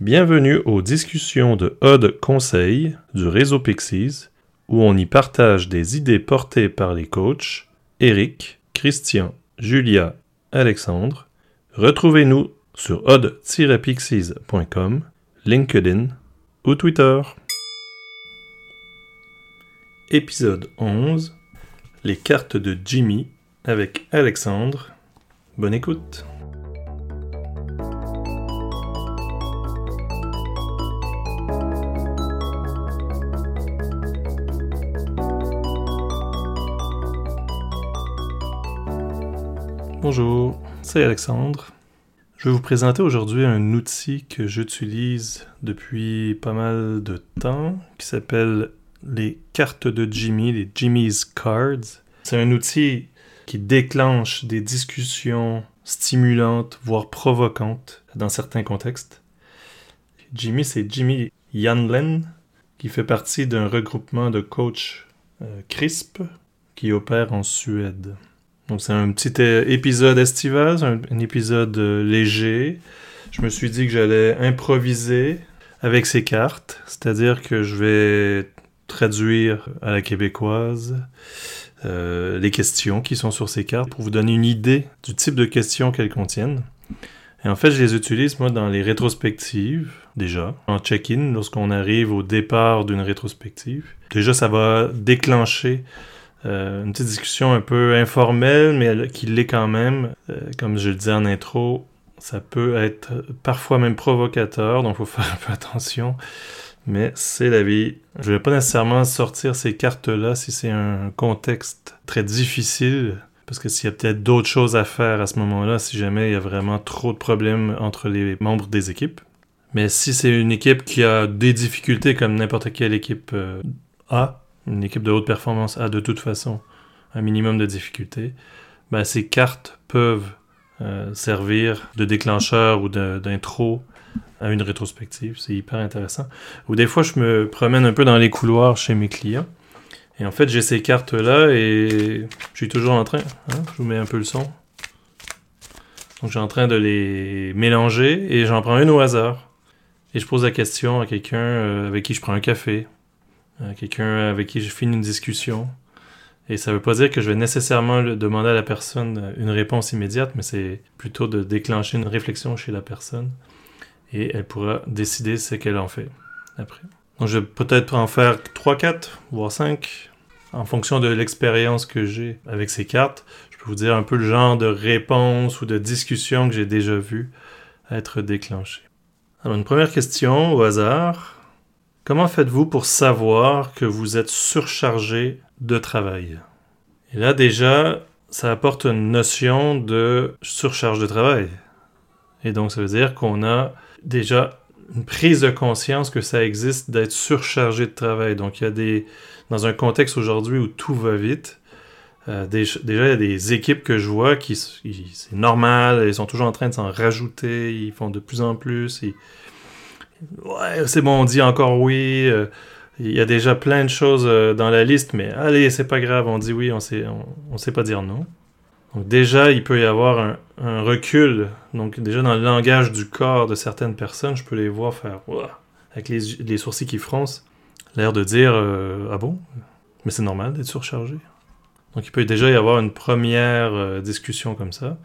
Bienvenue aux discussions de Odd Conseil du réseau Pixies, où on y partage des idées portées par les coachs Eric, Christian, Julia, Alexandre. Retrouvez-nous sur odd-pixies.com, LinkedIn ou Twitter. Épisode 11 Les cartes de Jimmy avec Alexandre. Bonne écoute. Bonjour, c'est Alexandre. Je vais vous présenter aujourd'hui un outil que j'utilise depuis pas mal de temps qui s'appelle les cartes de Jimmy, les Jimmy's Cards. C'est un outil qui déclenche des discussions stimulantes, voire provocantes dans certains contextes. Jimmy, c'est Jimmy Yanlen, qui fait partie d'un regroupement de coachs euh, CRISP qui opère en Suède. Donc c'est un petit euh, épisode estival, un, épisode euh, léger. Je me suis dit que j'allais improviser avec ces cartes, c'est-à-dire que je vais traduire à la québécoise euh, les questions qui sont sur ces cartes pour vous donner une idée du type de questions qu'elles contiennent. Et en fait, je les utilise moi dans les rétrospectives déjà, en check-in lorsqu'on arrive au départ d'une rétrospective. Déjà, ça va déclencher euh, une petite discussion un peu informelle, mais qui l'est quand même. Euh, comme je le disais en intro, ça peut être parfois même provocateur, donc il faut faire un peu attention. Mais c'est la vie. Je ne vais pas nécessairement sortir ces cartes-là si c'est un contexte très difficile, parce que s'il y a peut-être d'autres choses à faire à ce moment-là, si jamais il y a vraiment trop de problèmes entre les membres des équipes. Mais si c'est une équipe qui a des difficultés comme n'importe quelle équipe euh, a, une équipe de haute performance a de toute façon un minimum de difficulté, ben, ces cartes peuvent euh, servir de déclencheur ou d'intro à une rétrospective. C'est hyper intéressant. Ou des fois, je me promène un peu dans les couloirs chez mes clients. Et en fait, j'ai ces cartes-là et je suis toujours en train. Hein, je vous mets un peu le son. Donc, je suis en train de les mélanger et j'en prends une au hasard. Et je pose la question à quelqu'un euh, avec qui je prends un café quelqu'un avec qui je finis une discussion. Et ça ne veut pas dire que je vais nécessairement demander à la personne euh, une réponse immédiate, mais c'est plutôt de déclencher une réflexion chez la personne. Et elle pourra décider ce qu'elle en fait après. Donc je vais peut-être en faire 3, 4, voire 5, en fonction de l'expérience que j'ai avec ces cartes. Je peux vous dire un peu le genre de réponse ou de discussion que j'ai déjà vu être déclenchée. Alors une première question au hasard. Comment faites-vous pour savoir que vous êtes surchargé de travail? Et là, déjà, ça apporte une notion de surcharge de travail. Et donc, ça veut dire qu'on a déjà une prise de conscience que ça existe d'être surchargé de travail. Donc, il y a des. Dans un contexte aujourd'hui où tout va vite, euh, déjà, il y a des équipes que je vois qui. C'est normal, ils sont toujours en train de s'en rajouter, ils font de plus en plus. Ouais, c'est bon, on dit encore oui. Euh, il y a déjà plein de choses euh, dans la liste, mais allez, c'est pas grave, on dit oui, on sait, on, sait pas dire non. Donc déjà, il peut y avoir un, recul. Donc déjà, dans le langage du corps de certaines personnes, je peux les voir faire avec les, sourcils qui froncent, l'air de dire euh, ah bon, mais c'est normal d'être surchargé. Donc il peut déjà y avoir une première discussion comme ça.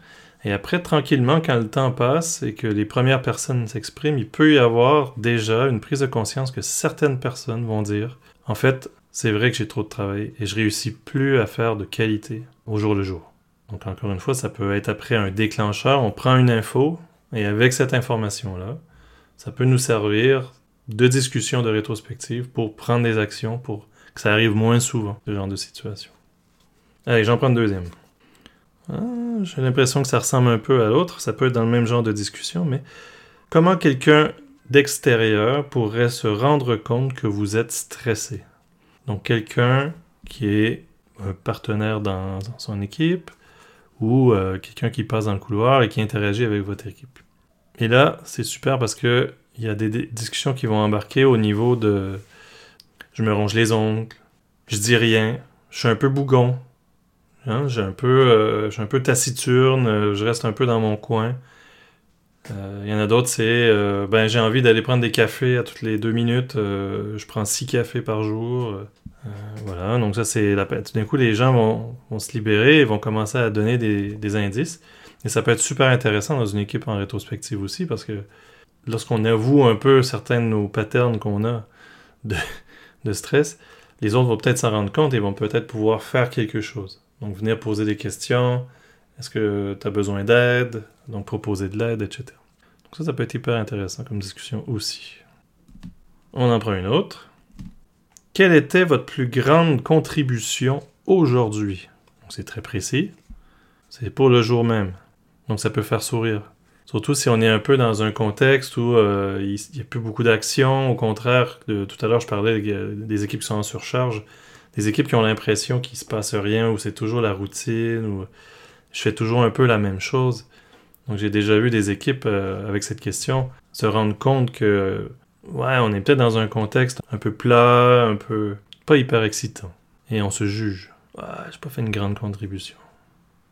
Et après, tranquillement, quand le temps passe et que les premières personnes s'expriment, il peut y avoir déjà une prise de conscience que certaines personnes vont dire En fait, c'est vrai que j'ai trop de travail et je réussis plus à faire de qualité au jour le jour. Donc, encore une fois, ça peut être après un déclencheur. On prend une info et avec cette information-là, ça peut nous servir de discussion de rétrospective pour prendre des actions pour que ça arrive moins souvent, ce genre de situation. Allez, j'en prends une deuxième. Ah, j'ai l'impression que ça ressemble un peu à l'autre. Ça peut être dans le même genre de discussion, mais comment quelqu'un d'extérieur pourrait se rendre compte que vous êtes stressé? Donc, quelqu'un qui est un partenaire dans, son équipe ou euh, quelqu'un qui passe dans le couloir et qui interagit avec votre équipe. Et là, c'est super parce que il y a des discussions qui vont embarquer au niveau de je me ronge les ongles, je dis rien, je suis un peu bougon, Hein, j'ai un peu, euh, un peu taciturne, euh, je reste un peu dans mon coin. Euh, il y en a d'autres, c'est euh, ben j'ai envie d'aller prendre des cafés à toutes les deux minutes. je prends six cafés par jour. voilà, donc ça c'est la. Tout d'un coup, les gens vont, vont se libérer et vont commencer à donner des, des indices. Et ça peut être super intéressant dans une équipe en rétrospective aussi parce que lorsqu'on avoue un peu certains de nos patterns qu'on a de, de stress, les autres vont peut-être s'en rendre compte et vont peut-être pouvoir faire quelque chose. Donc venir poser des questions, est-ce que tu as besoin d'aide, donc proposer de l'aide, etc. Donc ça, ça peut être hyper intéressant comme discussion aussi. On en prend une autre. Quelle était votre plus grande contribution aujourd'hui? C'est très précis. C'est pour le jour même. Donc ça peut faire sourire. Surtout si on est un peu dans un contexte où euh, il n'y a plus beaucoup d'action. Au contraire, de- tout à l'heure, je parlais des équipes qui sont en surcharge. Des équipes qui ont l'impression qu'il se passe rien, où c'est toujours la routine, où je fais toujours un peu la même chose. Donc j'ai déjà vu des équipes euh, avec cette question se rendre compte que ouais, on est peut-être dans un contexte un peu plat, un peu pas hyper excitant. Et on se juge. Ouais, j'ai pas fait une grande contribution.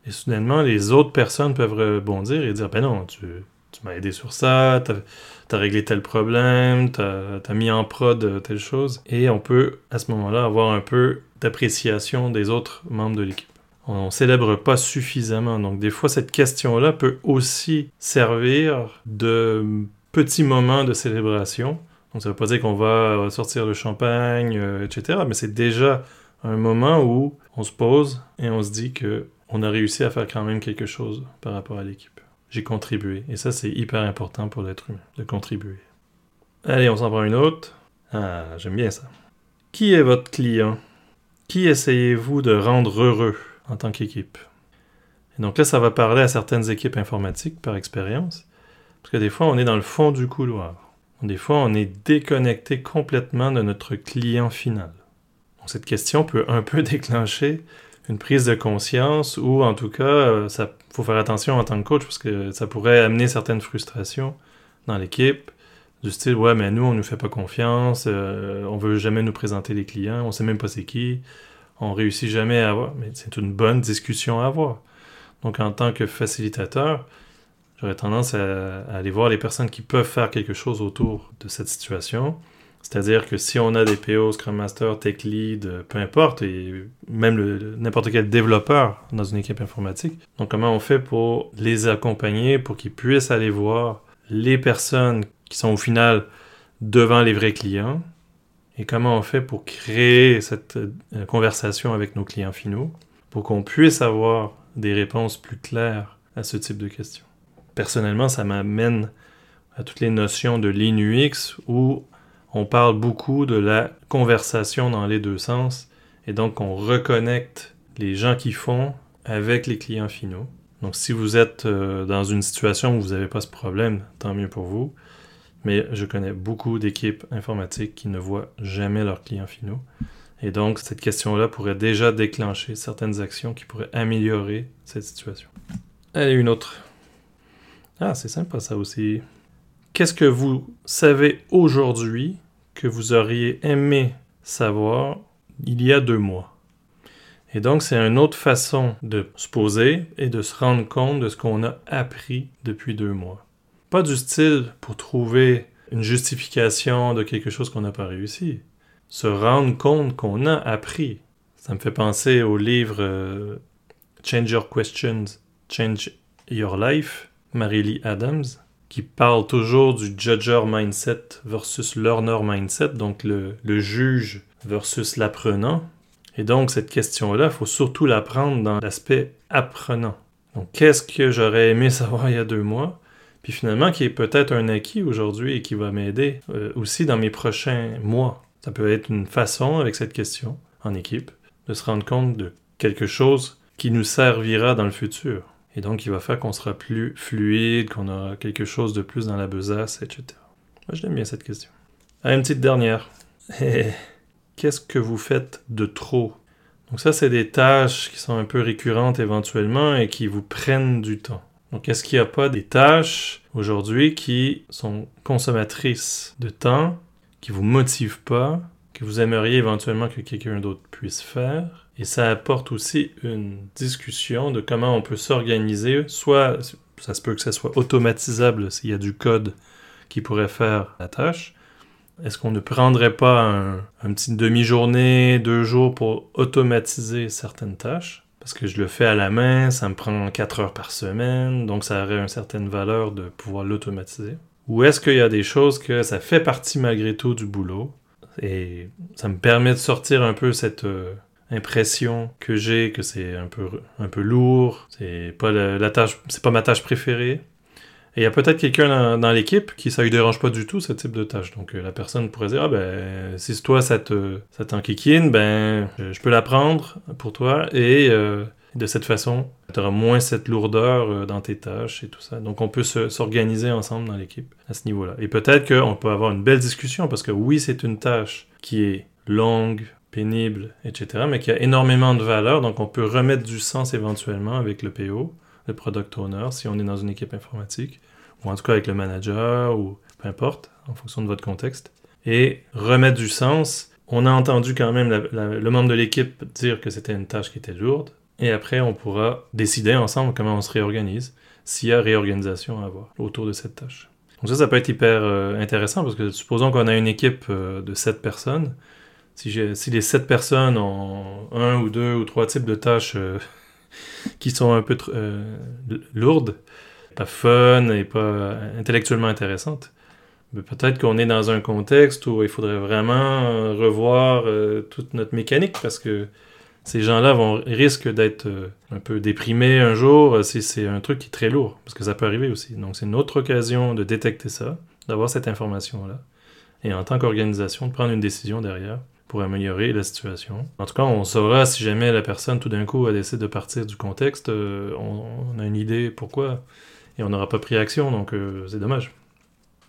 Et soudainement, les autres personnes peuvent rebondir et dire Ben non, tu, tu m'as aidé sur ça, t'as as réglé tel problème, t'as as mis en prod euh, telle chose. Et on peut, à ce moment-là, avoir un peu d'appréciation des autres membres de l'équipe. On ne célèbre pas suffisamment. Donc, des fois, cette question-là peut aussi servir de petit moment de célébration. Donc, ça ne veut pas dire qu'on va sortir le champagne, euh, etc. Mais c'est déjà un moment où on se pose et on se dit que on a réussi à faire quand même quelque chose par rapport à l'équipe. J'ai contribué. Et ça, c'est hyper important pour l'être humain, de contribuer. Allez, on s'en prend une autre. Ah, j'aime bien ça. Qui est votre client? Qui essayez-vous de rendre heureux en tant qu'équipe? Et donc là, ça va parler à certaines équipes informatiques par expérience. Parce que des fois, on est dans le fond du couloir. Des fois, on est déconnecté complètement de notre client final. Donc, cette question peut un peu déclencher une prise de conscience ou en tout cas, il faut faire attention en tant que coach parce que ça pourrait amener certaines frustrations dans l'équipe du style ouais mais nous on nous fait pas confiance, euh, on veut jamais nous présenter les clients, on sait même pas c'est qui, on réussit jamais à avoir, mais c'est une bonne discussion à avoir. Donc en tant que facilitateur, j'aurais tendance à, aller voir les personnes qui peuvent faire quelque chose autour de cette situation. C'est-à-dire que si on a des PO, Scrum Master, Tech Lead, peu importe, et même n'importe quel développeur dans une équipe informatique, donc comment on fait pour les accompagner, pour qu'ils puissent aller voir les personnes qui sont au final devant les vrais clients, et comment on fait pour créer cette euh, conversation avec nos clients finaux, pour qu'on puisse avoir des réponses plus claires à ce type de questions. Personnellement, ça m'amène à toutes les notions de l'INUX où on parle beaucoup de la conversation dans les deux sens et donc on reconnecte les gens qui font avec les clients finaux. Donc si vous êtes euh, dans une situation où vous n'avez pas ce problème, tant mieux pour vous. Mais je connais beaucoup d'équipes informatiques qui ne voient jamais leurs clients finaux. Et donc cette question-là pourrait déjà déclencher certaines actions qui pourraient améliorer cette situation. Allez, une autre. Ah, c'est sympa ça aussi. Qu'est-ce que vous savez aujourd'hui que vous auriez aimé savoir il y a deux mois? Et donc, c'est une autre façon de se poser et de se rendre compte de ce qu'on a appris depuis deux mois. Pas du style pour trouver une justification de quelque chose qu'on n'a pas réussi. Se rendre compte qu'on a appris. Ça me fait penser au livre euh, Change Your Questions, Change Your Life, Marie-Lee Adams, qui parle toujours du judger mindset versus learner mindset, donc le, le juge versus l'apprenant. Et donc, cette question-là, il faut surtout la prendre dans l'aspect apprenant. Donc, qu'est-ce que j'aurais aimé savoir il y a deux mois? Puis finalement, qui est peut-être un acquis aujourd'hui et qui va m'aider euh, aussi dans mes prochains mois. Ça peut être une façon, avec cette question, en équipe, de se rendre compte de quelque chose qui nous servira dans le futur. Et donc, il va faire qu'on sera plus fluide, qu'on aura quelque chose de plus dans la besace, etc. Moi, je l'aime bien cette question. Ah, une petite dernière. Qu'est-ce que vous faites de trop? Donc ça, c'est des tâches qui sont un peu récurrentes éventuellement et qui vous prennent du temps. Donc, est-ce qu'il n'y a pas des tâches aujourd'hui qui sont consommatrices de temps, qui vous motivent pas, que vous aimeriez éventuellement que quelqu'un d'autre puisse faire? Et ça apporte aussi une discussion de comment on peut s'organiser, soit Ça se peut que ça soit automatisable s'il y a du code qui pourrait faire la tâche. Est-ce qu'on ne prendrait pas un, un petit demi-journée, deux jours pour automatiser certaines tâches? Parce que je le fais à la main, ça me prend 4 heures par semaine, donc ça aurait une certaine valeur de pouvoir l'automatiser. Ou est-ce qu'il y a des choses que ça fait partie malgré tout du boulot? Et ça me permet de sortir un peu cette euh, impression que j'ai que c'est un peu, un peu lourd, c'est pas la, tâche, c'est pas ma tâche préférée. Et il y a peut-être quelqu'un dans, l'équipe qui ça lui dérange pas du tout ce type de tâche. Donc euh, la personne pourrait dire ah ben si toi ça te ça t'enquiquine, ben je peux la prendre pour toi et euh, de cette façon tu auras moins cette lourdeur euh, dans tes tâches et tout ça. Donc on peut s'organiser ensemble dans l'équipe à ce niveau-là. Et peut-être qu'on peut avoir une belle discussion parce que oui c'est une tâche qui est longue, pénible, etc., mais qui a énormément de valeur. Donc on peut remettre du sens éventuellement avec le PO le product owner si on est dans une équipe informatique, ou en tout cas avec le manager, ou peu importe, en fonction de votre contexte. Et remettre du sens. On a entendu quand même le membre de l'équipe dire que c'était une tâche qui était lourde. Et après, on pourra décider ensemble comment on se réorganise, s'il y a réorganisation à avoir autour de cette tâche. Donc ça, ça peut être hyper euh, intéressant parce que supposons qu'on a une équipe euh, de 7 personnes. Si, les 7 personnes ont un ou deux ou trois types de tâches euh, qui sont un peu euh, lourdes, pas fun et pas intellectuellement intéressantes. Mais peut-être qu'on est dans un contexte où il faudrait vraiment euh, revoir toute notre mécanique parce que ces gens-là vont risquent d'être un peu déprimés un jour si c'est un truc qui est très lourd, parce que ça peut arriver aussi. Donc c'est une autre occasion de détecter ça, d'avoir cette information-là, et en tant qu'organisation, de prendre une décision derrière pour améliorer la situation. En tout cas, on saura si jamais la personne tout d'un coup a décidé de partir du contexte, euh, on, a une idée pourquoi, et on n'aura pas pris action, donc euh, c'est dommage.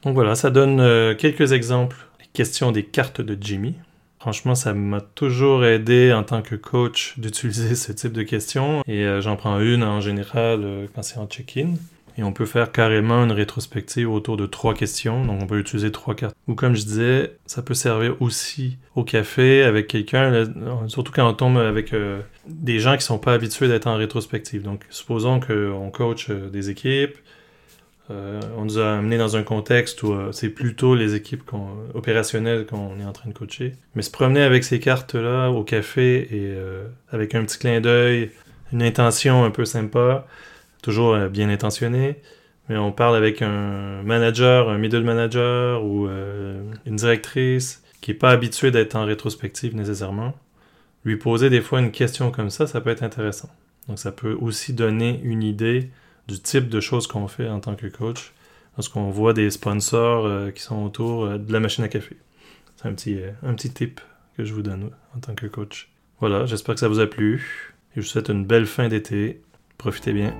Donc voilà, ça donne euh, quelques exemples. Les questions des cartes de Jimmy. Franchement, ça m'a toujours aidé en tant que coach d'utiliser ce type de questions, et j'en prends une en général quand c'est en check-in. Et on peut faire carrément une rétrospective autour de trois questions. Donc on peut utiliser trois cartes. Ou comme je disais, ça peut servir aussi au café avec quelqu'un, surtout quand on tombe avec euh, des gens qui sont pas habitués d'être en rétrospective. Donc supposons qu'on coach euh, des équipes. Euh, on nous a amené dans un contexte où c'est plutôt les équipes opérationnelles qu'on est en train de coacher. Mais se promener avec ces cartes-là au café et avec un petit clin d'œil, une intention un peu sympa, toujours euh, bien intentionné, mais on parle avec un manager, un middle manager ou euh, une directrice qui n'est pas habituée d'être en rétrospective nécessairement. Lui poser des fois une question comme ça, ça peut être intéressant. Donc ça peut aussi donner une idée du type de choses qu'on fait en tant que coach lorsqu'on voit des sponsors euh, qui sont autour de la machine à café. C'est un petit, un petit tip que je vous donne en tant que coach. Voilà, j'espère que ça vous a plu. Et je vous souhaite une belle fin d'été. Profitez bien.